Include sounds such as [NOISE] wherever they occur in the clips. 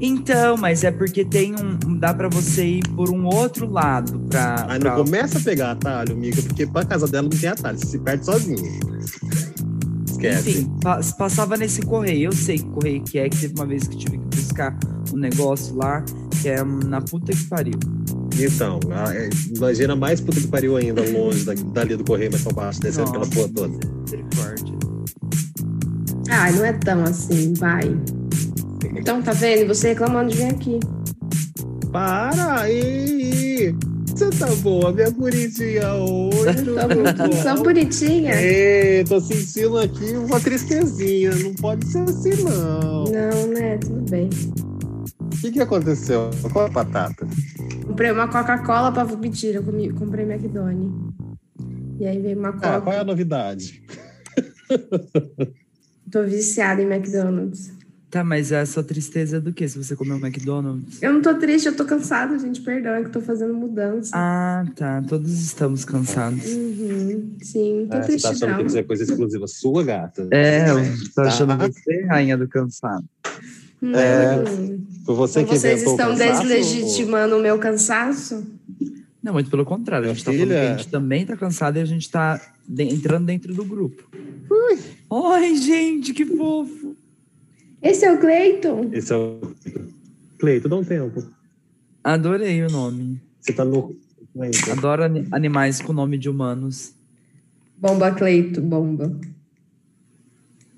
Então, mas é porque tem um. Dá pra você ir por um outro lado pra. Aí pra- não começa a pegar atalho, amiga, porque pra casa dela não tem atalho, você se perde sozinho. Esquece. Enfim, pa- passava nesse correio. Eu sei que correio que é, que teve uma vez que tive que buscar um negócio lá, que é na puta que pariu. Então, a- é, imagina mais puta que pariu ainda, longe da, dali do correio mais pra baixo, descendo aquela porra toda. Misericórdia. Ai, não é tão assim, vai. Então, tá vendo? Você reclamando de vir aqui. Para aí! Você tá boa, minha bonitinha hoje. Tá bom. Tão bonitinha. Ei, tô sentindo aqui uma tristezinha. Não pode ser assim, não. Não, né? Tudo bem. O que, que aconteceu? Qual a batata? Comprei uma Coca-Cola pra. Mentira, eu comi- comprei McDonald's. E aí veio uma Coca. Ah, qual é a novidade? Tô viciada em McDonald's. Tá, mas a sua tristeza é do que se você comeu um McDonald's? Eu não tô triste, eu tô cansada, gente. Perdão, é que tô fazendo mudança. Ah, tá. Todos estamos cansados. Uhum, sim, tô Ah, você triste, tá achando não. que isso é coisa exclusiva sua, gata? É, eu tô Tá. achando você rainha do cansado. É, Hum. Foi você Então que vocês estão cansaço, deslegitimando o meu cansaço? Não, muito pelo contrário. A gente tá falando que a gente também tá cansado e a gente tá de- entrando dentro do grupo. Oi, gente, que fofo. Esse é o Cleiton? Esse é o. Cleito, dá um tempo. Adorei o nome. Você tá no. Ainda. Adoro ani- animais com nome de humanos. Bomba Cleito, bomba.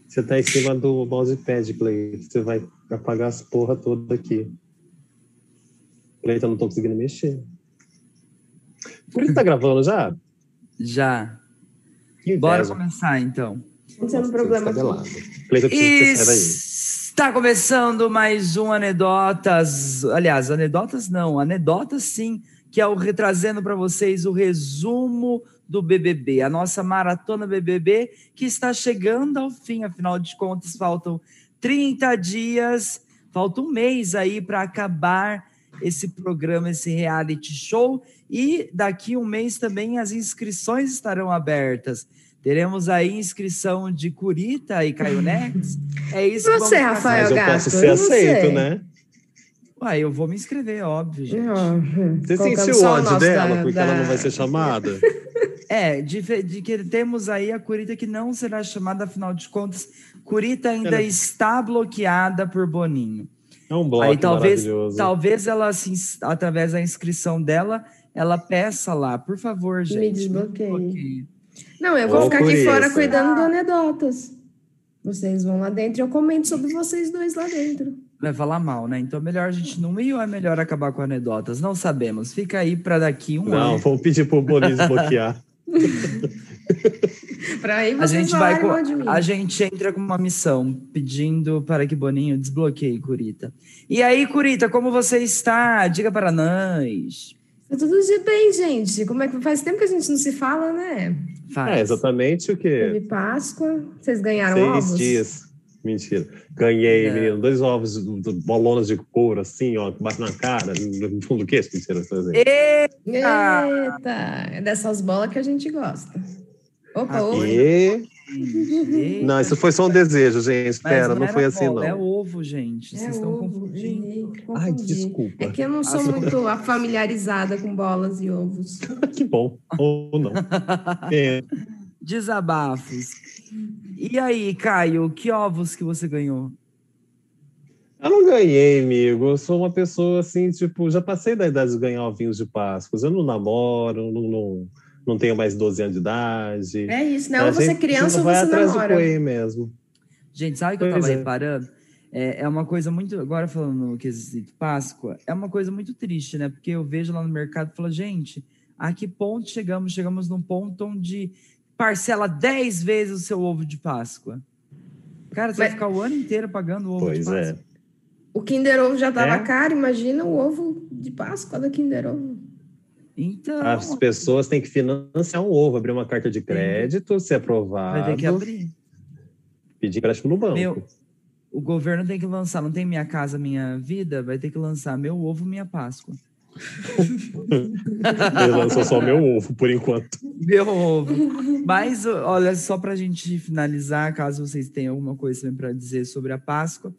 Você tá em cima do mousepad, Cleito. Você vai apagar as porra toda aqui. Cleito, eu não tô conseguindo mexer. Por que tá gravando já? Já. Que Bora inveja. começar, então. Não tem um problema tá aqui. gelado. Cleito, eu preciso que você saia daí. Está começando mais um Anedotas. Aliás, anedotas não, anedotas sim, que é o retrazendo para vocês o resumo do BBB, a nossa maratona BBB que está chegando ao fim, afinal de contas, faltam 30 dias, falta um mês aí para acabar esse programa, esse reality show. E daqui um mês também as inscrições estarão abertas. Teremos aí inscrição de Curita e Caio Nex. É isso que Você, vamos fazer. Rafael Mas eu Gato, posso ser você? aceito, né? Uai, eu vou me inscrever, óbvio, gente. Você Colocando sentiu o ódio dela da- porque da- ela não vai ser chamada? [LAUGHS] É, de, de que temos aí a Curita que não será chamada, afinal de contas, Curita ainda Ela- está bloqueada por Boninho. É um bloco aí talvez, maravilhoso. talvez ela, ins- através da inscrição dela, ela peça lá, por favor, gente. me desbloqueie. Não, eu vou Ou ficar aqui fora isso. cuidando do anedotas. Vocês vão lá dentro e eu comento sobre vocês dois lá dentro. Vai falar mal, né? Então é melhor a gente não ir ou é melhor acabar com anedotas? Não sabemos. Fica aí para daqui um Não, ano. vamos pedir pro Boninho desbloquear. [LAUGHS] Pra aí A gente, vai falarem co- mal de mim. a gente entra com uma missão pedindo para que Boninho desbloqueie Curita. E aí, Curita, como você está? Diga para nós. Tá tudo de bem, gente. Como é que faz tempo que a gente não se fala, né? Faz. É exatamente o quê? Teve Páscoa. Vocês ganharam Seis ovos? dias. Mentira. Ganhei, Não. menino, dois ovos, bolonas de couro, assim, ó, que bate na cara, no fundo do queixo, mentira. tô dizendo. Eita! É dessas bolas que a gente gosta. Opa, Ah, oi. E... Não, isso foi só um desejo, gente. Espera, não, era foi assim, bola, não. É ovo, gente. Vocês estão ovo, confundindo. errei, Ai, desculpa. É que eu não sou muito familiarizada com bolas e ovos. [LAUGHS] que bom. Ou não. [LAUGHS] É. Desabafos. E aí, Caio, que ovos que você ganhou? Eu não ganhei, amigo. Eu sou uma pessoa assim, tipo, já passei da idade de ganhar ovinhos de Páscoa. Eu não namoro, não, não, não tenho mais 12 anos de idade. É isso, né? A Ou você é criança ou vai você atrás namora. do mesmo. Gente, sabe o que eu Pois tava é. reparando? É, é uma coisa muito. Agora falando no quesito Páscoa, é uma coisa muito triste, né? Porque eu vejo lá no mercado e falo, gente, a que ponto chegamos? Chegamos num ponto onde parcela 10 vezes o seu ovo de Páscoa. Cara, você vai Mas- ficar o ano inteiro pagando o ovo de Pois Páscoa. é. O Kinder Ovo já tava É? caro, imagina o ovo de Páscoa da Kinder Ovo. Então, As pessoas têm que financiar um ovo, abrir uma carta de crédito, ser aprovado, vai ter que abrir. pedir empréstimo no banco. Meu, o governo tem que lançar, não tem Minha Casa Minha Vida? Vai ter que lançar Meu Ovo Minha Páscoa. [LAUGHS] Ele lançou só meu ovo, por enquanto. Meu ovo. Mas, olha, só para a gente finalizar, caso vocês tenham alguma coisa para dizer sobre a Páscoa,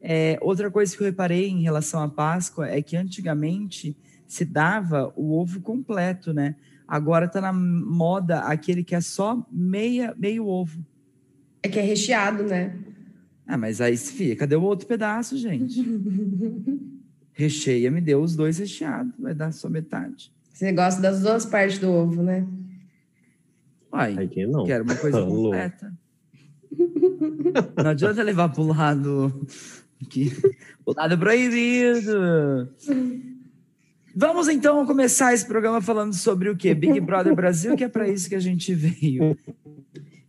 É, outra coisa que eu reparei em relação à Páscoa é que antigamente se dava o ovo completo, né? Agora está na moda aquele que é só meia, meio ovo. É que é recheado, né? Ah, mas aí se fica, cadê o outro pedaço, gente? [LAUGHS] Recheia, me deu os dois recheados, vai dar só metade. Você gosta das duas partes do ovo, né? Uai, Aqui não. quero uma coisa completa. Não adianta levar pro lado que o lado proibido. Vamos então começar esse programa falando sobre o quê? Big Brother Brasil, que é para isso que a gente veio.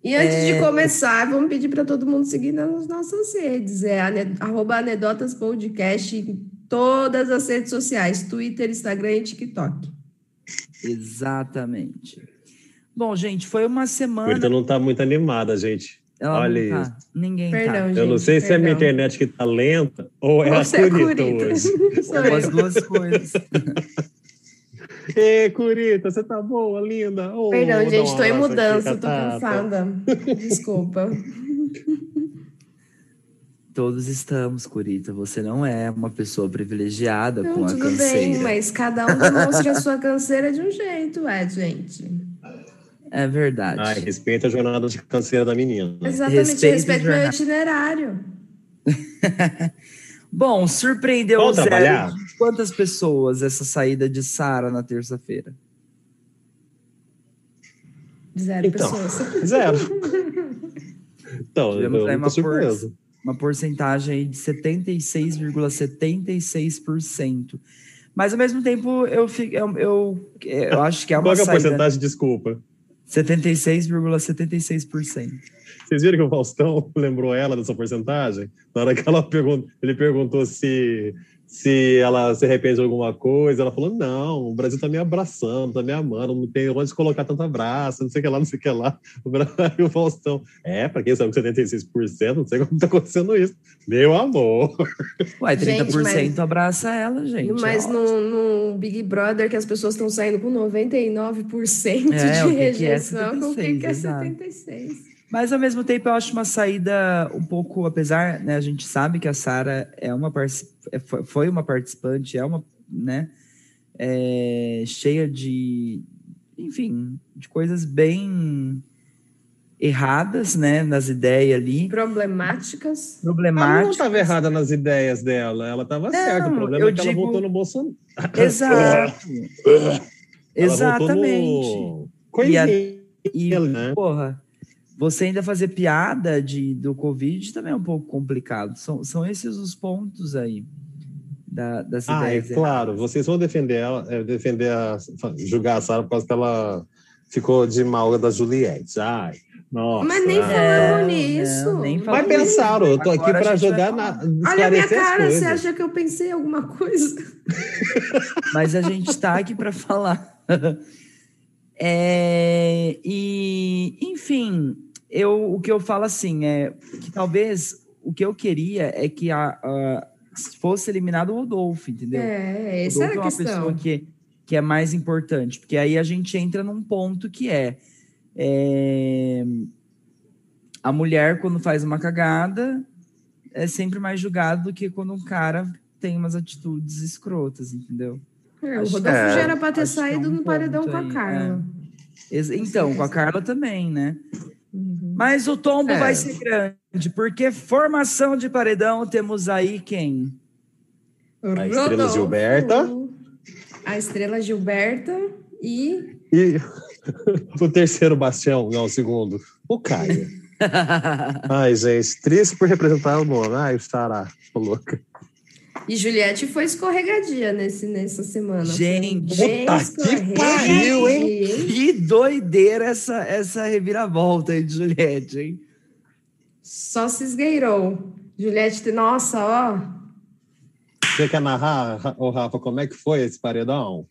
E antes É. de começar, vamos pedir para todo mundo seguir nas nossas redes. É arroba Anedotas Podcast em todas as redes sociais: Twitter, Instagram e TikTok. Exatamente. Bom, gente, foi uma semana. Curita não tá muito animada, gente. Ela olha não tá. Ninguém Perdão, tá. gente. Eu não sei se é a minha perdão. internet que tá lenta ou é Ou a se é Curita, Curita. hoje. [LAUGHS] Ou as duas coisas. [LAUGHS] Ê, Curita, você tá boa, linda? Ô, Perdão, gente, estou em mudança, tô Catata. cansada. Desculpa. [LAUGHS] Todos estamos, Curita. Você não é uma pessoa privilegiada com Não, a tudo canseira. bem, mas cada um demonstra a sua canseira de um jeito, é, gente. É verdade. Ai, respeita a jornada de canseira da menina. Exatamente, Respeito respeito, o meu itinerário. [LAUGHS] Bom, surpreendeu Vamos o zero quantas pessoas essa saída de Sara na terça-feira? Zero Então. pessoas. [LAUGHS] Zero. Então, Tivemos eu aí tô uma surpreso. Uma porcentagem aí de 76,76%. Mas ao mesmo tempo, eu, fi- eu, eu, eu acho que é uma Qual é a saída. porcentagem? Desculpa. 76,76%. Vocês viram que o Faustão [LAUGHS] lembrou ela dessa porcentagem? Na hora que ela ele perguntou se, se ela se arrepende de alguma coisa, ela falou: não, o Brasil tá me abraçando, tá me amando, não tem onde colocar tanto abraço, não sei o que lá, não sei o que lá. [LAUGHS] O Bra- Aí o Faustão, é, pra quem sabe que 76%, não sei como tá acontecendo isso. Meu amor. Uai, 30% Gente, mas- abraça ela, gente. Mas ó. no, no Big Brother, que as pessoas estão saindo com 99% É, de o que que é rejeição, o que, que é 76, 76? Mas ao mesmo tempo eu acho uma saída um pouco, apesar, né, a gente sabe que a Sara é uma é, foi- uma participante, é uma, né, é, cheia de, enfim, de coisas bem erradas, né, nas ideias ali, Problemáticas. Ela não problemáticas. estava errada nas ideias dela, ela estava certa. O problema eu é que ela digo- votou no Bolsonaro. [LAUGHS] Exato. [LAUGHS] Ela Exatamente. no... Coisinha, E, né? porra, você ainda fazer piada de, do Covid também é um pouco complicado. São, são esses os pontos aí da, das Ah, é claro. Vocês vão defender ela, é, defender a, julgar a Sara por causa que ela ficou de mal da Juliette. Ai, nossa. Mas nem Não, nisso. não, nem Vai falamos pensar, eu tô aqui Agora para jogar na. Olha a minha cara, você acha que eu pensei alguma coisa? [LAUGHS] Mas a gente está aqui para falar. [LAUGHS] É, e, enfim, eu, o que eu falo assim é que talvez o que eu queria é que a, a- fosse eliminado o Rodolfo, entendeu? É, O essa era Rodolfo a é uma pessoa questão. que, que é mais importante, porque aí a gente entra num ponto que é, é, a mulher, quando faz uma cagada, é sempre mais julgado do que quando um cara tem umas atitudes escrotas, entendeu? É, o Rodolfo é, já era para ter é saído um no paredão com a aí, Carla. Ex- Então, com a Carla também, né? Mas o tombo É. vai ser grande, porque formação de paredão temos aí quem? A Estrela Rodolfo, Gilberta. A Estrela Gilberta e E [LAUGHS] o terceiro bastião, não, o segundo. O Caio. [LAUGHS] Ai, gente, triste por representar o nome. Ai, o Sará, tô louca. E Juliette foi escorregadia nesse, nessa semana. Gente, puta que escorregadia, pariu, hein? que doideira essa, essa reviravolta aí de Juliette, hein? Só se esgueirou. Juliette, te- nossa, ó. Você quer narrar, ô Rafa, como é que foi esse paredão?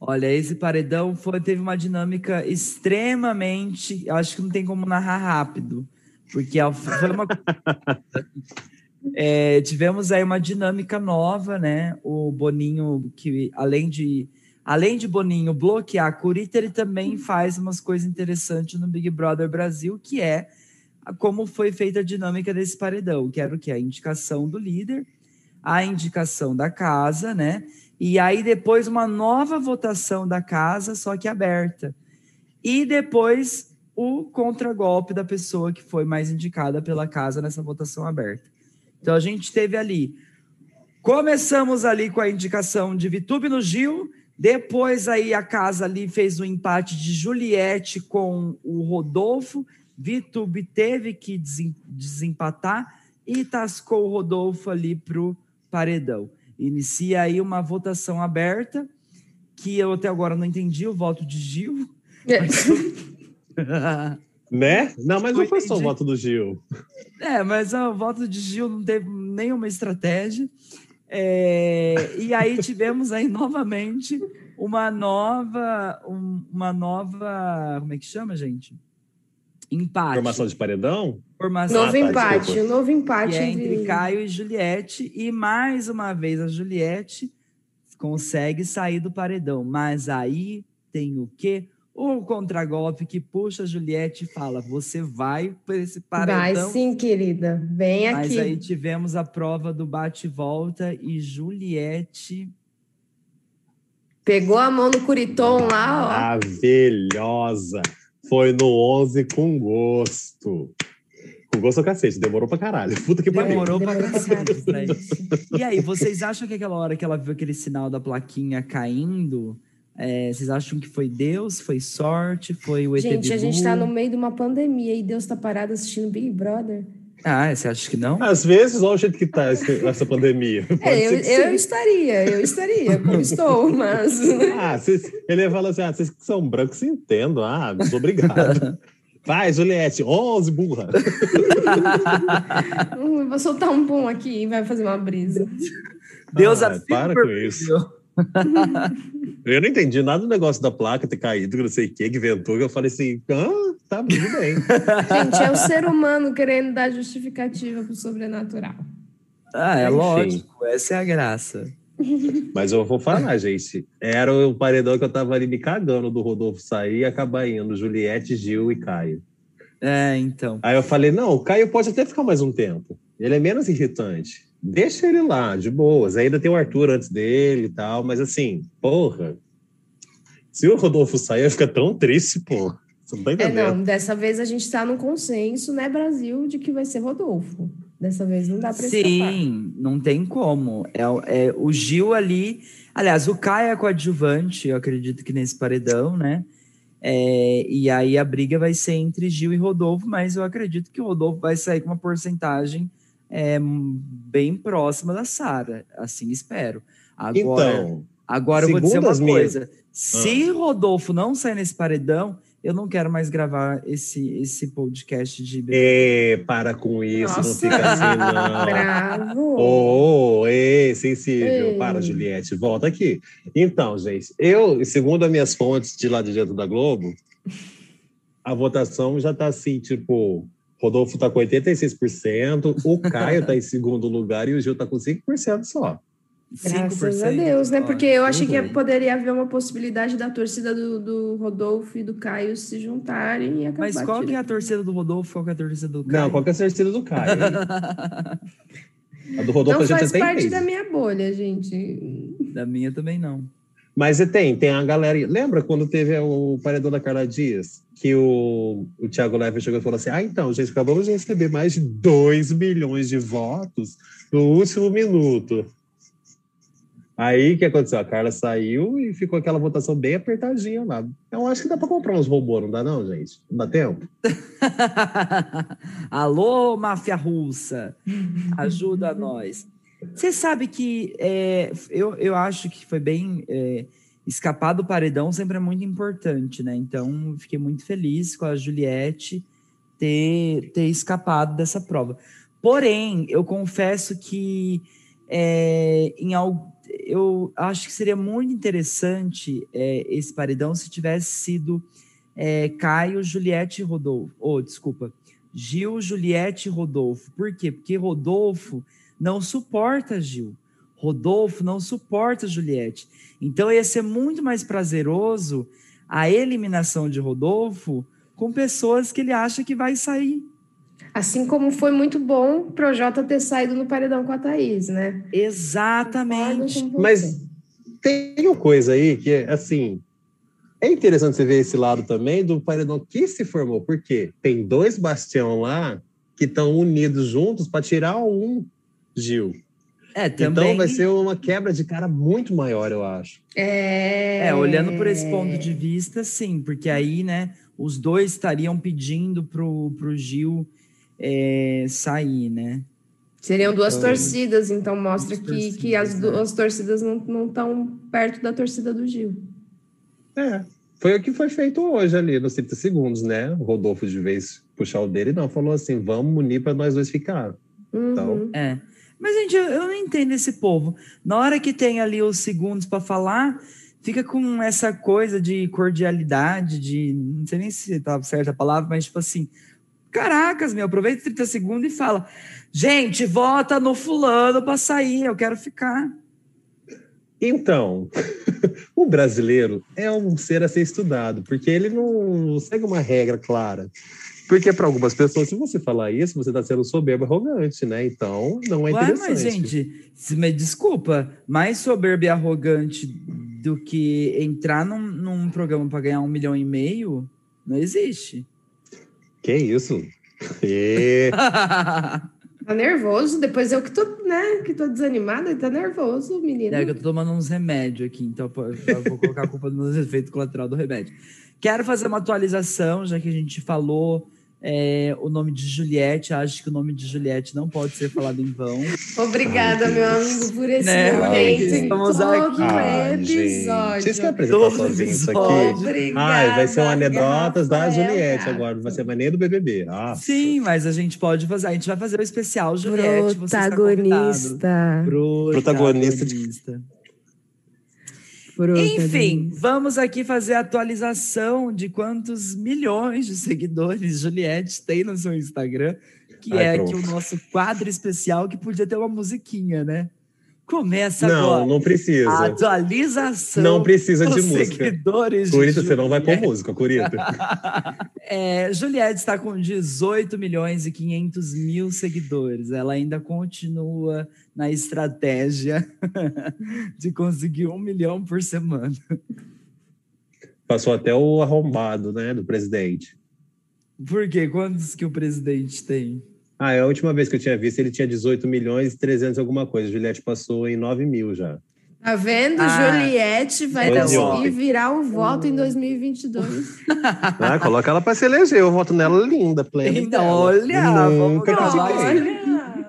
Olha, esse paredão foi, teve uma dinâmica extremamente. eu Acho que não tem como narrar rápido, porque foi uma. [LAUGHS] É, tivemos aí uma dinâmica nova, né? O Boninho, que além de, além de Boninho bloquear a Curita, ele também faz umas coisas interessantes no Big Brother Brasil, que é como foi feita a dinâmica desse paredão, que era o que? A indicação do líder, a indicação da casa, né? E aí depois uma nova votação da casa, só que aberta. E depois o contragolpe da pessoa que foi mais indicada pela casa nessa votação aberta. Então a gente teve ali. Começamos ali com a indicação de Vitube no Gil, depois aí a casa ali fez o um empate de Juliette com o Rodolfo, Vitube teve que desempatar e tascou o Rodolfo ali para o paredão. Inicia aí uma votação aberta, que eu até agora não entendi o voto de Gil. É. [LAUGHS] né? Não, mas não foi só o voto do Gil. É, mas o voto de Gil não teve nenhuma estratégia. É, e aí tivemos aí novamente uma nova, um, uma nova, como é que chama, gente? Empate. Formação de paredão? Formação. Novo ah, tá, empate, um novo empate é entre Caio e Juliette. E mais uma vez a Juliette consegue sair do paredão. Mas aí tem o quê? O contragolpe que puxa a Juliette e fala: Você vai para esse paredão. Vai sim, querida. Vem aqui. Mas aí tivemos a prova do bate-volta e Juliette. Pegou a mão no Curiton lá, ó. Maravilhosa foi no 11 com gosto. Com gosto ao cacete, demorou pra caralho. Puta que pariu. Demorou pra cacete. Né? e aí, vocês acham que aquela hora que ela viu aquele sinal da plaquinha caindo, é, vocês acham que foi Deus, foi sorte, foi o ET Gente, a gente tá no meio de uma pandemia e Deus tá parado assistindo Big Brother. Ah, você acha que não? Às vezes, olha o jeito que está essa pandemia. [LAUGHS] É, eu, eu estaria, eu estaria, como [LAUGHS] estou, mas. [LAUGHS] Ah, cês, ele fala assim: ah, vocês que são brancos entendam. Ah, muito obrigado. Vai, Juliette, 11, burra. Vou soltar um pum aqui e vai fazer uma brisa. Deus ah, Para com isso. Eu não entendi nada do negócio da placa ter caído, que não sei o que, que inventou. Eu falei assim, ah, tá tudo bem. [LAUGHS] Gente, é o ser humano querendo dar justificativa pro sobrenatural. Ah, é Enfim. lógico, essa é a graça. Mas eu vou falar, [LAUGHS] gente. Era o paredão que eu tava ali me cagando do Rodolfo sair e acabar indo. Juliette, Gil e Caio. É, então. Aí eu falei: não, o Caio pode até ficar mais um tempo. Ele é menos irritante. Deixa ele lá, de boas. Ainda tem o Arthur antes dele e tal, mas assim, porra. Se o Rodolfo sair, fica tão triste, pô. Você não tá entendendo. É, não, dessa vez a gente tá no consenso, né, Brasil, de que vai ser Rodolfo. Dessa vez não dá para Sim, escapar. não tem como. É, é, o Gil ali. Aliás, o Caio é coadjuvante, eu acredito que nesse paredão, né? É, e aí a briga vai ser entre Gil e Rodolfo, mas eu acredito que o Rodolfo vai sair com uma porcentagem é, bem próxima da Sara. Assim espero. Agora, então, agora eu vou dizer uma coisa: minhas... se ah. Rodolfo não sair nesse paredão, eu não quero mais gravar esse, esse podcast de bebê. É, para com isso, Nossa. não fica assim, não. [LAUGHS] Bravo! Oh, ei, sensível. Ei. Para, Juliette, volta aqui. Então, gente, eu, segundo as minhas fontes de lá de dentro da Globo, a votação já está assim, tipo, Rodolfo está com 86%, o [LAUGHS] Caio está em segundo lugar e o Gil está com 5% só. Graças a Deus, né? Porque eu achei que poderia haver uma possibilidade da torcida do, do Rodolfo e do Caio se juntarem e acabar. Mas qual que é a torcida do Rodolfo? Qual que é a torcida do Caio? Não, qual que é a torcida do Caio? [LAUGHS] a do Rodolfo não faz parte da minha bolha, gente. Da minha também não. Mas tem, tem a galera. Lembra quando teve o paredão da Carla Dias? Que o, o Thiago chegou e falou assim: Ah, então, gente, acabamos de receber mais de 2 milhões de votos no último minuto. Aí o que aconteceu? A Carla saiu e ficou aquela votação bem apertadinha lá. Eu acho que dá para comprar uns robôs, não dá, não, gente? Não dá tempo? [LAUGHS] Alô, máfia russa, ajuda nós. Você sabe que é, eu, eu acho que foi bem. É, escapar do paredão sempre é muito importante, né? Então, fiquei muito feliz com a Juliette ter, ter escapado dessa prova. Porém, eu confesso que é, em algum eu acho que seria muito interessante é, esse paredão se tivesse sido é, Caio, Juliette e Rodolfo. Oh, desculpa. Gil, Juliette e Rodolfo. Por quê? Porque Rodolfo não suporta Gil. Rodolfo não suporta Juliette. Então ia ser muito mais prazeroso a eliminação de Rodolfo com pessoas que ele acha que vai sair. Assim como foi muito bom o Projota ter saído no paredão com a Thaís, né? Exatamente. Mas tem uma coisa aí que, assim, é interessante você ver esse lado também do paredão que se formou, porque tem dois bastião lá que estão unidos juntos para tirar um Gil. É, Então também. vai ser uma quebra de cara muito maior, eu acho. É... É, olhando por esse ponto de vista, sim, porque aí, né, os dois estariam pedindo pro, pro Gil é, sair, né? Seriam duas Então, torcidas, então mostra que, que as torcidas, duas torcidas não estão perto da torcida do Gil. É. Foi o que foi feito hoje ali, nos 30 segundos, né? O Rodolfo, de vez puxar o dele, não, falou assim: vamos unir para nós dois ficar. Uhum. Então, É. Mas, gente, eu, eu não entendo esse povo. Na hora que tem ali os segundos para falar, fica com essa coisa de cordialidade, de. Não sei nem se tá certa a palavra, mas tipo assim. Caracas, meu, aproveita 30 segundos e fala: gente, vota no fulano para sair, eu quero ficar. Então, [LAUGHS] o brasileiro é um ser a ser estudado, porque ele não segue uma regra clara. Porque para algumas pessoas, se você falar isso, você está sendo soberbo e arrogante, né? Então, não é Ué, interessante. mas, gente, se me desculpa, mais soberbo e arrogante do que entrar num, num programa para ganhar um milhão e meio, não existe. Que isso? [LAUGHS] E... [LAUGHS] Tá nervoso, depois eu que tô, né, que tô desanimada, ele tá nervoso, menino. É que eu tô tomando uns remédios aqui, então vou colocar a culpa nos [LAUGHS] efeitos colaterais do remédio. Quero fazer uma atualização, já que a gente falou é, o nome de Juliette. Acho que o nome de Juliette não pode ser falado em vão. Obrigada, Ai, meu amigo, por esse Né, momento em estamos todo aqui. Ai, gente. episódio. Vocês querem apresentar sozinho isso aqui? Obrigada, Ai, vai ser um anedotas da Juliette agora, vai ser mais nem do BBB. Ah, Sim, mas a gente pode fazer. A gente vai fazer o especial Juliette. você está convidado. Protagonista. Protagonista de- Protagonista. Enfim, vamos aqui fazer a atualização de quantos milhões de seguidores Juliette tem no seu Instagram, que Ai, é aqui o nosso quadro especial que podia ter uma musiquinha, né? Começa não, agora. não A precisa. atualização Não precisa de música. seguidores de Curita, você não vai pôr música, Curita. [LAUGHS] É, Juliette está com 18 milhões e 500 mil seguidores. Ela ainda continua na estratégia [LAUGHS] de conseguir um milhão por semana. Passou até o arrombado, né, do presidente. Por quê? Quantos que o presidente tem? Ah, é a última vez que eu tinha visto, ele tinha 18 milhões e 300 alguma coisa. Juliette passou em 9 mil já. Tá vendo? Ah, Juliette vai conseguir virar o voto em 2022. [LAUGHS] Ah, coloca ela para se eleger. Eu voto nela linda, plena. Então, olha, vamos Nunca gravar. critiquei.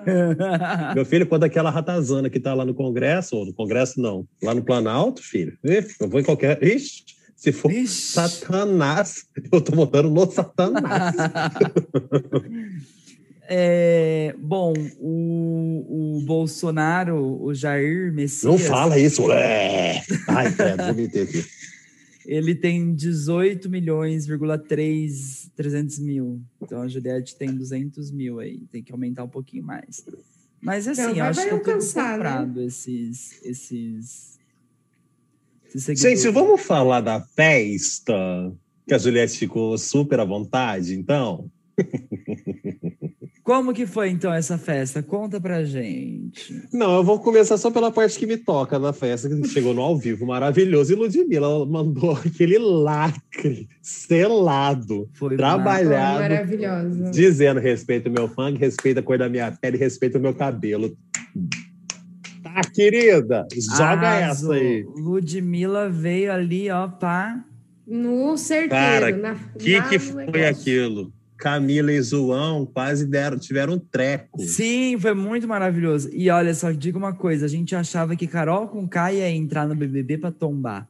[LAUGHS] Meu filho, quando aquela ratazana que tá lá no Congresso, ou no Congresso não, lá no Planalto, filho, eu vou em qualquer. Ixi, se for Ixi. Satanás, eu tô votando no Satanás. [LAUGHS] É, bom, o, o Bolsonaro, o Jair Messias, Não fala isso, é. Ai, credo, vomitei aqui. [LAUGHS] ele tem 18 milhões, 3, 300 mil. Então a Juliette tem 200 mil aí, tem que aumentar um pouquinho mais. Mas assim, vai- acho que é tudo alcançar, né? comprado esses, esses, esses Gente, vamos falar da festa que a Juliette ficou super à vontade, então? [LAUGHS] Como que foi então essa festa? Conta pra gente. Não, eu vou começar só pela parte que me toca da festa, que chegou no ao vivo maravilhoso. E Ludmilla mandou [LAUGHS] aquele lacre selado, Foi trabalhado, Maravilhosa. dizendo respeita o meu funk, respeita a cor da minha pele, respeita o meu cabelo. Tá, querida? Joga essa aí. Ludmilla veio ali, ó, pá. No certeiro. Cara, na, O que, na- que foi negócio. aquilo? Camila e João quase deram, tiveram um treco. Sim, foi muito maravilhoso. E olha só, diga uma coisa: a gente achava que Carol com K ia entrar no BBB pra tombar.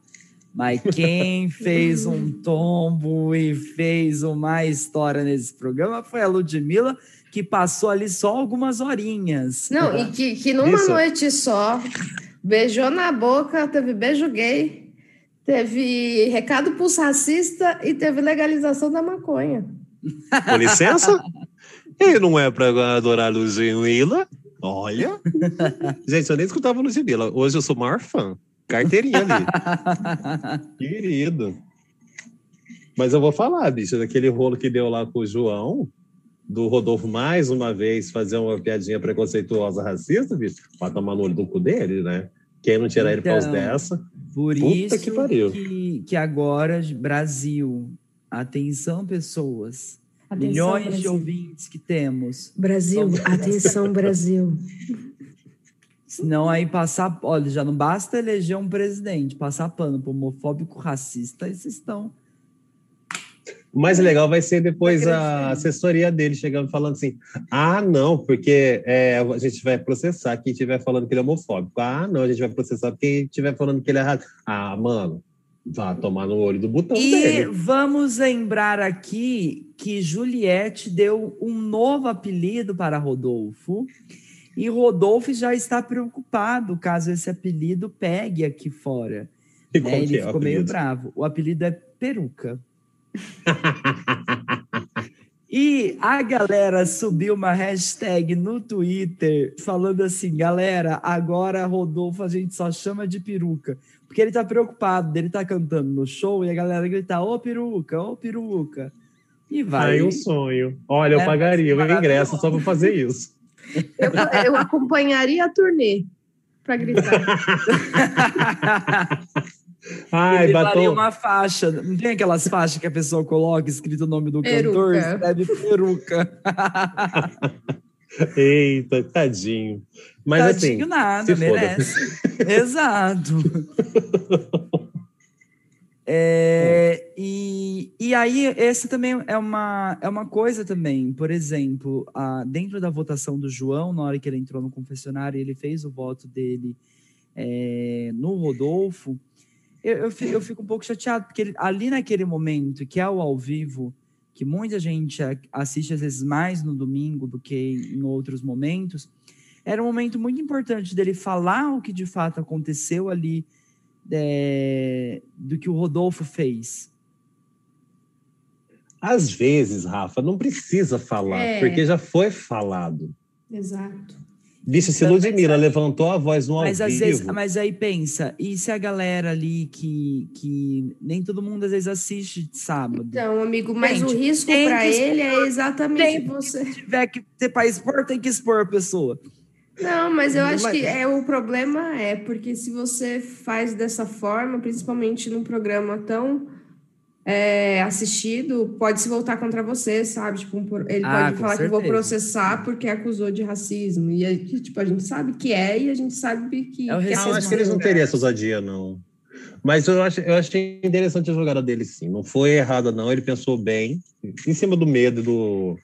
Mas [LAUGHS] quem fez um tombo e fez uma história nesse programa foi a Ludmilla, que passou ali só algumas horinhas. Não, e que, que numa Isso. noite só, beijou na boca, teve beijo gay, teve recado pros racista e teve legalização da maconha. Com licença? E não é pra adorar Ludmilla? Olha. Gente, eu nem escutava Ludmilla. Hoje eu sou o maior fã. Carteirinha ali. [LAUGHS] Querido. Mas eu vou falar, bicho, daquele rolo que deu lá com o João. do Rodolfo mais uma vez fazer uma piadinha preconceituosa racista, bicho, vai tomar no olho do cu dele, né? Quem não tirar então, ele paus dessa. Por isso que, que, que, agora, Brasil, atenção, pessoas. Atenção, milhões Brasil. de ouvintes que temos. Brasil, atenção, Brasil. Senão aí passar. Olha, já não basta eleger um presidente, passar pano para homofóbico racista, e vocês estão o mais legal vai ser depois a assessoria dele chegando falando assim: ah, não, porque é, a gente vai processar quem estiver falando que ele é homofóbico. Ah, não, a gente vai processar quem estiver falando que ele é errado. Ah, mano, vá tomar no olho do botão e dele. Vamos lembrar aqui que Juliette deu um novo apelido para Rodolfo. E Rodolfo já está preocupado caso esse apelido pegue aqui fora. E né? Ele é ficou meio bravo. O apelido é Peruca. [LAUGHS] E a galera subiu uma hashtag no Twitter falando assim: galera, agora Rodolfo a gente só chama de peruca. Porque ele tá preocupado, ele tá cantando no show e a galera grita: ô peruca, ô peruca. E vai. Ai, um sonho. Olha, eu é, pagaria o ingresso só pra fazer isso. [LAUGHS] Eu, eu acompanharia a turnê para gritar. [LAUGHS] Ai, batom. uma faixa. Não tem aquelas faixas que a pessoa coloca escrito o nome do peruca. cantor? Escreve peruca. [LAUGHS] Eita, tadinho. Mas tadinho assim, nada, merece. [LAUGHS] Exato. É, e, e aí, essa também é uma, é uma coisa também. Por exemplo, a, dentro da votação do João, na hora que ele entrou no confessionário, ele fez o voto dele é, no Rodolfo eu, eu, fico, eu fico um pouco chateado, porque ele, ali naquele momento, que é o ao vivo, que muita gente assiste às vezes mais no domingo do que em outros momentos, era um momento muito importante dele falar o que de fato aconteceu ali, é, do que o Rodolfo fez. Às vezes, Rafa, não precisa falar, é. porque já foi falado. Exato. Bicho, se Ludmilla levantou a voz no mas ao às vivo... Vezes, mas aí pensa, e se a galera ali que, que nem todo mundo às vezes assiste de sábado? Então, amigo, mas Gente, o risco para ele é exatamente tem, você... Se tiver que ter para expor, tem que expor a pessoa. Não, mas eu acho que é, o problema é porque se você faz dessa forma, principalmente num programa tão é, assistido pode se voltar contra você, sabe? Tipo, ele ah, pode falar certeza. que vou processar porque acusou de racismo. E aí, tipo, a gente sabe que é e a gente sabe que. É o que é acho que eles não teriam essa ousadia, não. Mas eu, acho, eu achei interessante a jogada dele, sim. Não foi errada, não. Ele pensou bem, em cima do medo, do,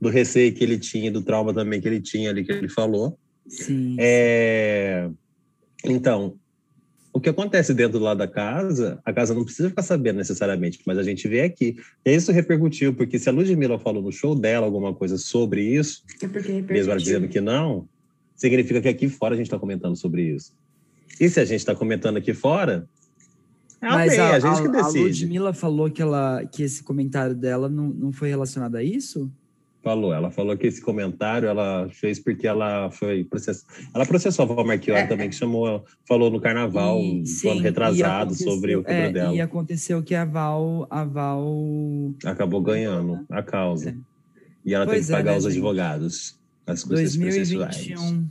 do receio que ele tinha, do trauma também que ele tinha ali, que ele falou. Sim. É... Então, o que acontece dentro lá da casa, a casa não precisa ficar sabendo necessariamente, mas a gente vê aqui. E isso repercutiu, porque se a Ludmilla falou no show dela alguma coisa sobre isso, é mesmo ela dizendo que não, significa que aqui fora a gente está comentando sobre isso. E se a gente está comentando aqui fora, é mas a, a, gente que decide. A Ludmilla falou que, ela, que esse comentário dela não, não foi relacionado a isso? Falou, ela falou que esse comentário ela fez porque ela foi processada. Ela processou a Val Marchiori é, também, que chamou, falou no carnaval, e, sim, ano retrasado, sobre o é, dela. E aconteceu que a Val. A Val... Acabou ganhando a causa. É. E ela pois tem que pagar é, né, os gente? advogados. As 2021,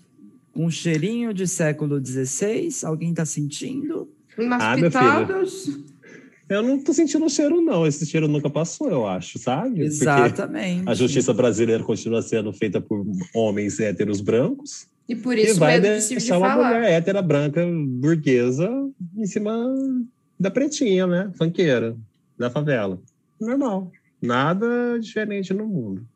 um cheirinho de século XVI, alguém está sentindo? ah, meu filho. Eu não tô sentindo o cheiro, não. Esse cheiro nunca passou, eu acho, sabe? Exatamente. Porque a justiça brasileira continua sendo feita por homens héteros brancos. E por isso e vai deixar de uma mulher hétera, branca, burguesa, em cima da pretinha, né? Fanqueira, da favela. Normal. Nada diferente no mundo.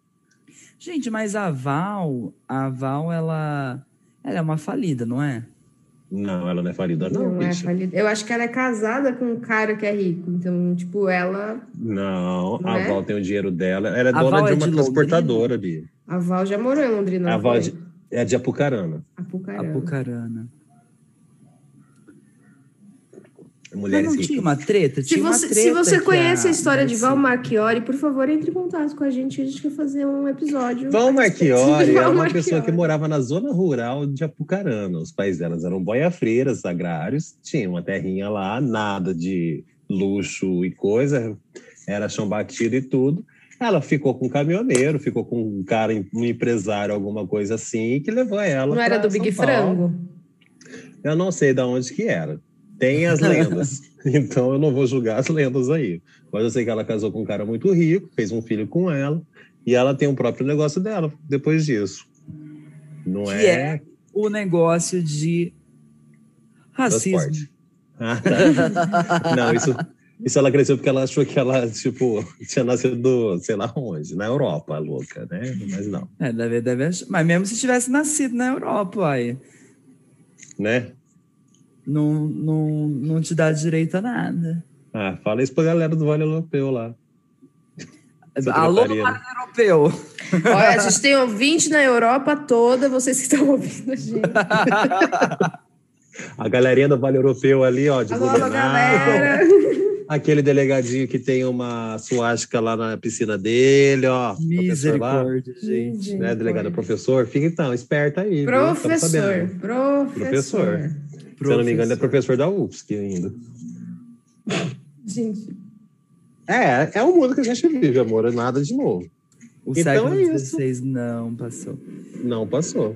Gente, mas a Val, a Val, ela, ela é uma falida, não é? Não, ela não é falida, não. Não é falida. Eu acho que ela é casada com um cara que é rico. Então, tipo, ela. Não, não a é? Val tem o dinheiro dela. Ela é a dona Val de é uma é de transportadora ali. A Val já morou em Londrina. A Val é de, é de Apucarana. Apucarana. Apucarana. Mulheres Mas não tinha uma treta? Tinha se você, treta se você conhece a, a história de Val Marchiori, por favor, entre em contato com a gente. A gente quer fazer um episódio. Val Marchiori é [LAUGHS] uma pessoa que morava na zona rural de Apucarana. Os pais delas eram boiafreiras, agrários. Tinha uma terrinha lá, nada de luxo e coisa. Era chão batido e tudo. Ela ficou com um caminhoneiro, ficou com um cara, um empresário, alguma coisa assim, que levou ela. Não era do Big São Frango? Eu não sei de onde que era. Tem as lendas. [LAUGHS] então eu não vou julgar as lendas aí. Mas eu sei que ela casou com um cara muito rico, fez um filho com ela, e ela tem o um próprio negócio dela depois disso. Não que é... é o negócio de racismo. Ah, [LAUGHS] tá. não, isso, isso ela cresceu porque ela achou que ela, tipo, tinha nascido, sei lá onde, na Europa, louca, né? Mas não. É, deve, deve. Mas mesmo se tivesse nascido na Europa, aí. Né? Não, não, não te dá direito a nada. Ah, fala isso pra galera do Vale Europeu lá. Alô, Vale Europeu. [LAUGHS] Olha, a gente tem ouvinte na Europa toda, vocês que estão ouvindo a gente. [LAUGHS] a galerinha do Vale Europeu ali, ó, de Alô, galera. [LAUGHS] Aquele delegadinho que tem uma suástica lá na piscina dele, ó. Misericórdia, gente. Né, delegado professor? Fica então, esperta aí. Professor, professor. Professor. Se eu não me engano, é professor da UFSC ainda. Gente. É, é o mundo que a gente vive, amor. É nada de novo. O então século é XVI não passou. Não passou.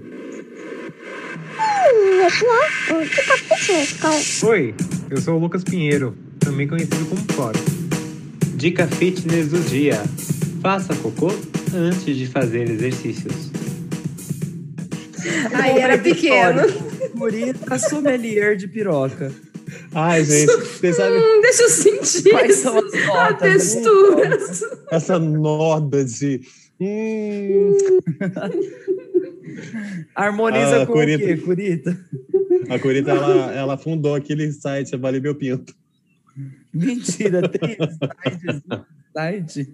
Oi, eu sou o Lucas Pinheiro, também conhecido como Fora. Dica fitness do dia. Faça cocô antes de fazer exercícios. Aí era pequeno. Murita sommelier de piroca. Ai, gente, você sabe. Hum, [LAUGHS] deixa eu sentir. Quais são as notas? A textura. Essa noda de. Hum. [LAUGHS] Harmoniza a com Curita. o quê, Curita? A Curita, ela, ela fundou aquele site, Vale Meu Pinto. Mentira, tem [LAUGHS] site, site.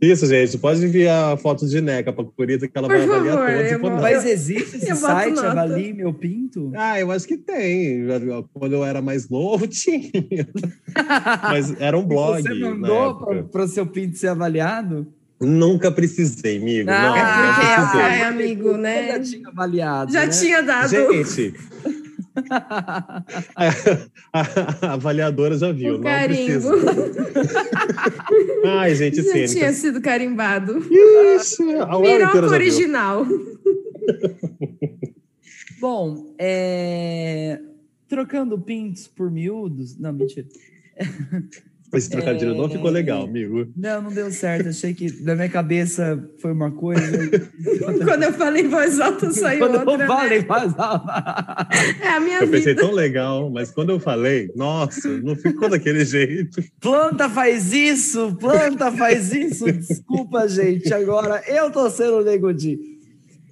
Isso, gente. Pode enviar foto de neca para a Curita que ela Por vai avaliar favor, todos. Mas existe esse site, Avalie Meu Pinto? Ah, eu acho que tem. Quando eu era mais novo, [LAUGHS] tinha. Mas era um blog. Você mandou para o seu pinto ser avaliado? Nunca precisei, amigo. Ah, não, é, porque é, é, amigo, né? Já tinha avaliado. Já né? tinha dado. Gente, a, a, a, avaliadora já viu, o não carimbo. Ai, gente, Já cênica. tinha sido carimbado. Ixi, a Piroca original. [LAUGHS] Bom, é... trocando pintos por miúdos. Não, mentira. [LAUGHS] Esse trocadilho é... não ficou legal, amigo. Não, não deu certo. Achei que na minha cabeça foi uma coisa. [LAUGHS] Quando eu falei em voz alta, saiu quando outra. Quando eu falei em né? voz alta. É a minha eu vida. Eu pensei tão legal, mas quando eu falei, nossa, não ficou daquele jeito. Planta faz isso, planta faz isso. Desculpa, gente. Agora eu tô sendo nego de.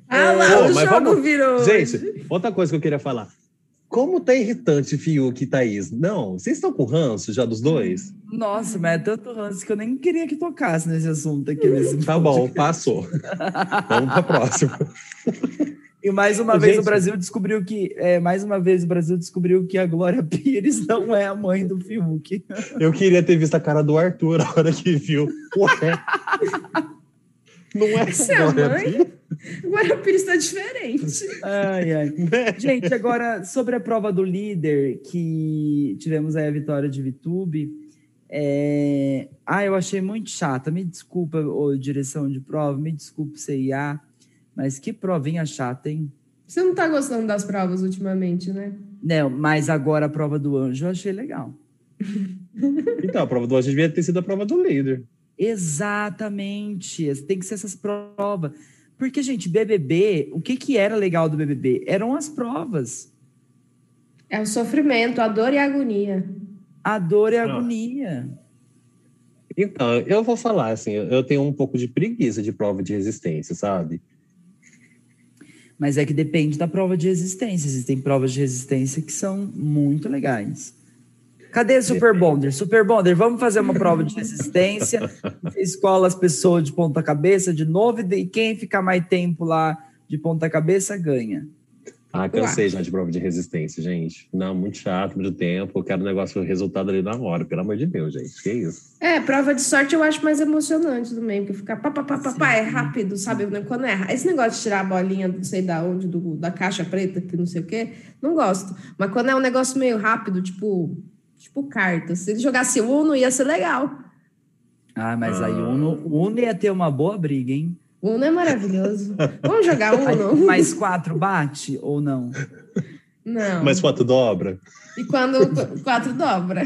Ah, lá, Pô, o jogo vamos... virou. Gente, outra coisa que eu queria falar. Como tá irritante Fiuk e Thaís? Não, vocês estão com ranço já dos dois? Nossa, mas é tanto ranço que eu nem queria que tocasse nesse assunto aqui. Nesse tá bom, passou. Vamos para próxima. E mais uma Gente, vez o Brasil descobriu que é, mais uma vez o Brasil descobriu que a Glória [LAUGHS] Pires não é a mãe do Fiuk. Eu queria ter visto a cara do Arthur na hora que viu. Ué. Não é Você é mãe? Agora o Pires está diferente. Ai, ai. [LAUGHS] Gente, agora sobre a prova do líder, que tivemos aí a vitória de Vitube. É... Ah, eu achei muito chata. Me desculpa, ô, direção de prova, me desculpe, CIA, mas que provinha chata, hein? Você não está gostando das provas ultimamente, né? Não, mas agora a prova do anjo eu achei legal. [LAUGHS] então, a prova do anjo devia ter sido a prova do líder. Exatamente. Tem que ser essas provas. Porque, gente, BBB, o que, que era legal do BBB? Eram as provas. É o sofrimento, a dor e a agonia. A dor e a agonia. Então, eu vou falar assim, eu tenho um pouco de preguiça de prova de resistência, sabe? Mas é que depende da prova de resistência. Existem provas de resistência que são muito legais. Cadê Super Bonder? Super Bonder, vamos fazer uma prova de resistência. [LAUGHS] Escola as pessoas de ponta cabeça de novo e quem ficar mais tempo lá de ponta cabeça ganha. Ah, cansei já de prova de resistência, gente. Não, muito chato, muito tempo. Eu quero um negócio, resultado ali na hora, pelo amor de Deus, gente. Que isso? É, prova de sorte eu acho mais emocionante também, porque ficar pá, pá, pá, pá, pá, é rápido, sabe? Quando é esse negócio de tirar a bolinha, não sei da onde, do, da caixa preta, que não sei o quê, não gosto. Mas quando é um negócio meio rápido, tipo tipo cartas. Se ele jogasse Uno, ia ser legal. Ah, mas aí o Uno, o Uno ia ter uma boa briga, hein? Uno é maravilhoso. [LAUGHS] Vamos jogar Uno? mais quatro bate ou não? Não. Mas quanto dobra? E quando quatro dobra?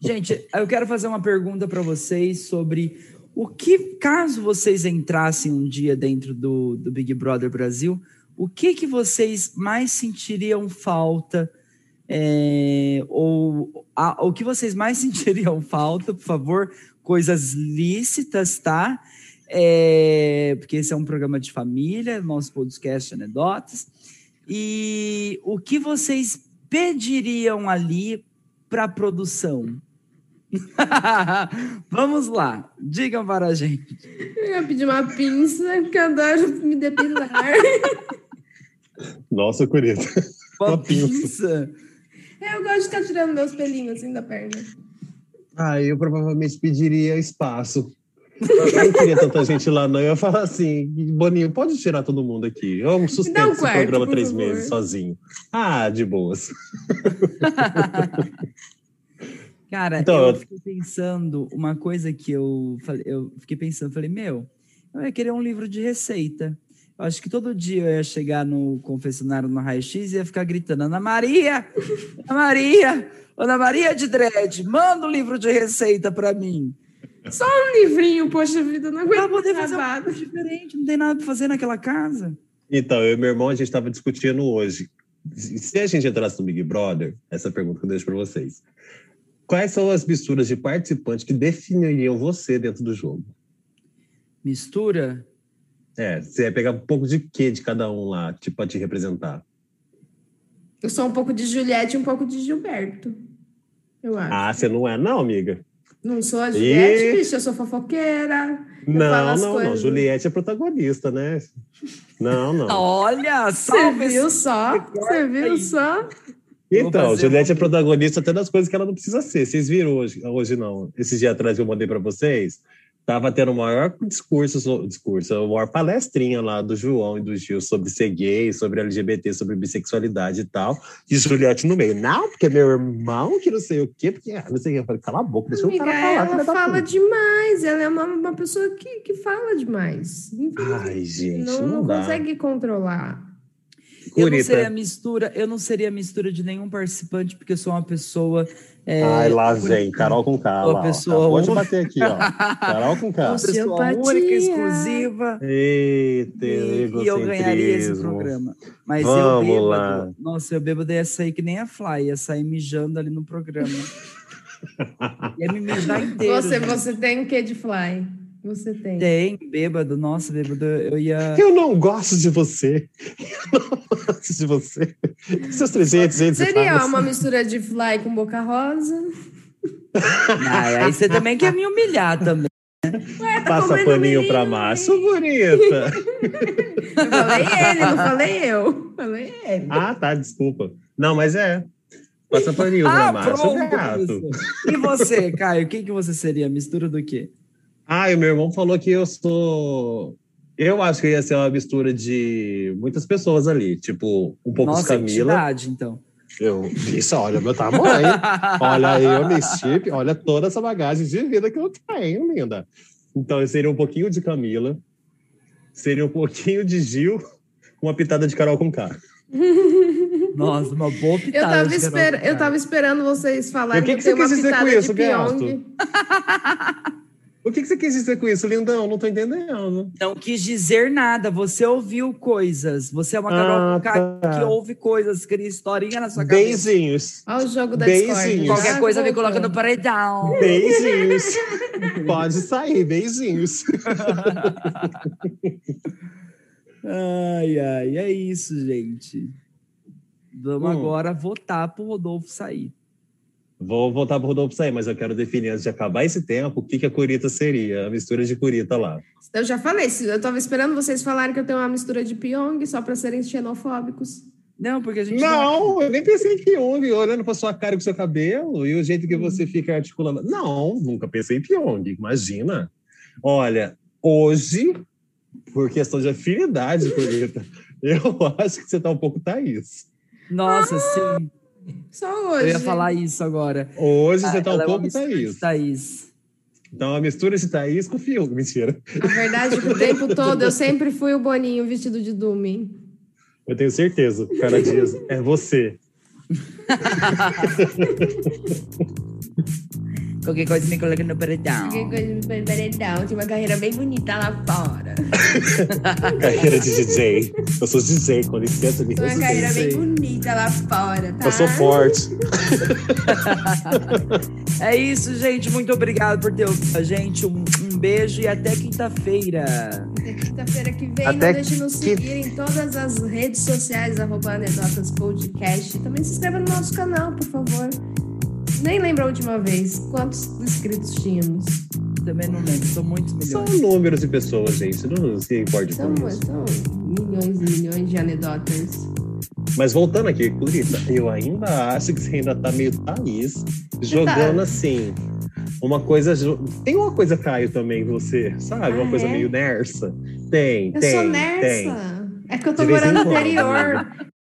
Gente, eu quero fazer uma pergunta para vocês sobre o que, caso vocês entrassem um dia dentro do, do Big Brother Brasil, o que que vocês mais sentiriam falta? é, ou a- o que vocês mais [LAUGHS] sentiriam falta, por favor, coisas lícitas, tá? É, porque esse é um programa de família, nosso podcast Anedotas. E o que vocês pediriam ali para a produção? [LAUGHS] Vamos lá, digam para a gente. Eu ia pedir uma pinça, porque eu adoro me depilar. [LAUGHS] Nossa, Curita. Uma Uma pinça. pinça. Eu gosto de ficar tirando meus pelinhos assim da perna. Ah, eu provavelmente pediria espaço. Eu não queria tanta gente lá, não. Eu ia falar assim, Boninho, pode tirar todo mundo aqui. Eu sustento esse quarto, programa três favor. meses sozinho. Ah, de boas. [LAUGHS] Cara, Então, eu fiquei pensando, uma coisa que eu falei, eu fiquei pensando, falei, meu, eu ia querer um livro de receita. Eu acho que todo dia eu ia chegar no confessionário no raio-x e ia ficar gritando, Ana Maria, Ana Maria, Ana Maria de Dredd, manda um livro de receita para mim. Só um livrinho, poxa vida, não Pra aguento poder fazer coisa diferente, não tem nada para fazer naquela casa. Então, eu e meu irmão, a gente estava discutindo hoje. Se a gente entrasse no Big Brother, essa pergunta que eu deixo para vocês. Quais são as misturas de participantes que definiriam você dentro do jogo? Mistura? É, você ia pegar um pouco de quê de cada um lá, tipo, pra te representar? Eu sou um pouco de Juliette e um pouco de Gilberto. Eu acho. Ah, você não é, não, amiga. Não sou a Juliette, Ih. bicho, eu sou fofoqueira. Não, não, não. coisas. Juliette é protagonista, né? Não, não. Olha, Você viu só? Você viu aí. só? Então, Juliette uma- é protagonista até das coisas que ela não precisa ser. Vocês viram hoje? Hoje não. Esse dia atrás que eu mandei para vocês. Tava tendo o maior discurso, so- discurso, a maior palestrinha lá do João e do Gil sobre ser gay, sobre LGBT, sobre bissexualidade e tal. E Juliette no meio. Não, porque meu irmão que não sei o quê, porque ah, não sei o quê. Eu falei, cala a boca, deixa o Amiga, cara falar. ela fala demais. Ela é uma, uma pessoa que, que fala demais. Ai, gente, não, não, não consegue controlar. Eu não Curita. seria mistura, eu não seria mistura de nenhum participante, porque eu sou uma pessoa. É, Ai, lá vem, Carol com K. Uma Lá, ó. pessoa Acabou de única. bater aqui, ó. Carol com K. Uma pessoa Sociopatia. única, exclusiva. Eita, E, e eu ganharia esse programa. Mas Vamos eu bêbado. lá. Nossa, eu bêbado ia sair que nem a Fly, ia sair mijando ali no programa. [LAUGHS] ia me mijar [LAUGHS] inteiro. Você, você tem o que de fly? Você tem. Tem, bêbado, nossa, bêbado, eu ia. Eu não gosto de você. [LAUGHS] Eu não gosto de você. Seus 300, 200 Seria reais. uma mistura de fly com boca rosa. Ah, aí você também quer me humilhar também. Ué, tá Passa paninho pra? Márcio, bonita. [LAUGHS] Eu falei ele, não falei eu. Falei ele. Ah, tá, desculpa. Não, mas é. Passa paninho pra Ah, Márcio, pronto. gato. E você, Caio, o que, que você seria? Mistura do quê? Ah, e o meu irmão falou que eu sou. Eu acho que ia ser uma mistura de muitas pessoas ali. Tipo, um pouco de Nossa, Camila. entidade, então. Eu, isso, olha o meu tamanho. olha eu, meu chip, olha toda essa bagagem de vida que eu tenho, linda. Então, eu seria um pouquinho de Camila, seria um pouquinho de Gil, com uma pitada de Carol com K. Nossa, uma boa pitada. Eu tava, de Carol espera- eu tava esperando vocês falarem E o que que, que tem você uma quis dizer com pitada isso, de Pyong. [LAUGHS] O que, que você quis dizer com isso, lindão? Não tô entendendo. Não quis dizer nada, você ouviu coisas. Você é uma Ah, Conká tá. que ouve coisas, cria historinha na sua cabeça. Beizinhos. Olha o jogo da Beijinhos. Discord. Qualquer tá? coisa me coloca no paredão. Beijinhos. [LAUGHS] Pode sair, beijinhos. Ai, ai, é isso, gente. Vamos Hum. agora votar pro Rodolfo sair. Vou voltar pro Rodolfo sair, mas eu quero definir antes de acabar esse tempo o que, que a curita seria, a mistura de curita lá. Eu já falei, eu tava esperando vocês falarem que eu tenho uma mistura de Pyong só pra serem xenofóbicos. Não, porque a gente Não, eu nem pensei em Pyong, olhando pra sua cara e pro seu cabelo e o jeito que você fica articulando. Não, nunca pensei em Pyong, imagina. Olha, hoje, por questão de afinidade, [LAUGHS] curita, eu acho que você tá um pouco Thaís. Nossa, sim. Só hoje. Eu ia falar isso agora. Hoje você tá Ela um é pouco de Thaís. Thaís. Então, a mistura de Thaís com o Fiuk. Mentira. A verdade é que o [LAUGHS] tempo todo eu sempre fui o Boninho vestido de Dooming. Eu tenho certeza, Cara Dias, é você. [LAUGHS] Qualquer coisa me coloca no paredão. Qualquer coisa no paredão. Tinha uma carreira bem bonita lá fora. [LAUGHS] carreira de DJ. Eu sou DJ, com licença. Tinha uma carreira bem bonita lá fora, tá? Eu sou forte. [LAUGHS] é isso, gente. Muito obrigado por ter ouvido a gente. Um, um beijo e até quinta-feira. Até quinta-feira que vem. Até Não deixe de nos seguir em todas as redes sociais, arroba Anedotas Podcast. Também se inscreva no nosso canal, por favor. Nem lembro a última vez. Quantos inscritos tínhamos? Também não lembro. São muitos milhões. São números de pessoas, gente. Não se importe são, com isso. São milhões e milhões de anedotas. Mas voltando aqui, Clarita, eu ainda acho que você ainda tá meio Thaís, jogando tá. assim. Uma coisa. Tem uma coisa Caio também, você, sabe? Ah, uma coisa é? meio nersa. Tem, eu tem. Eu sou nersa. Tem. É que eu tô morando no interior. [LAUGHS]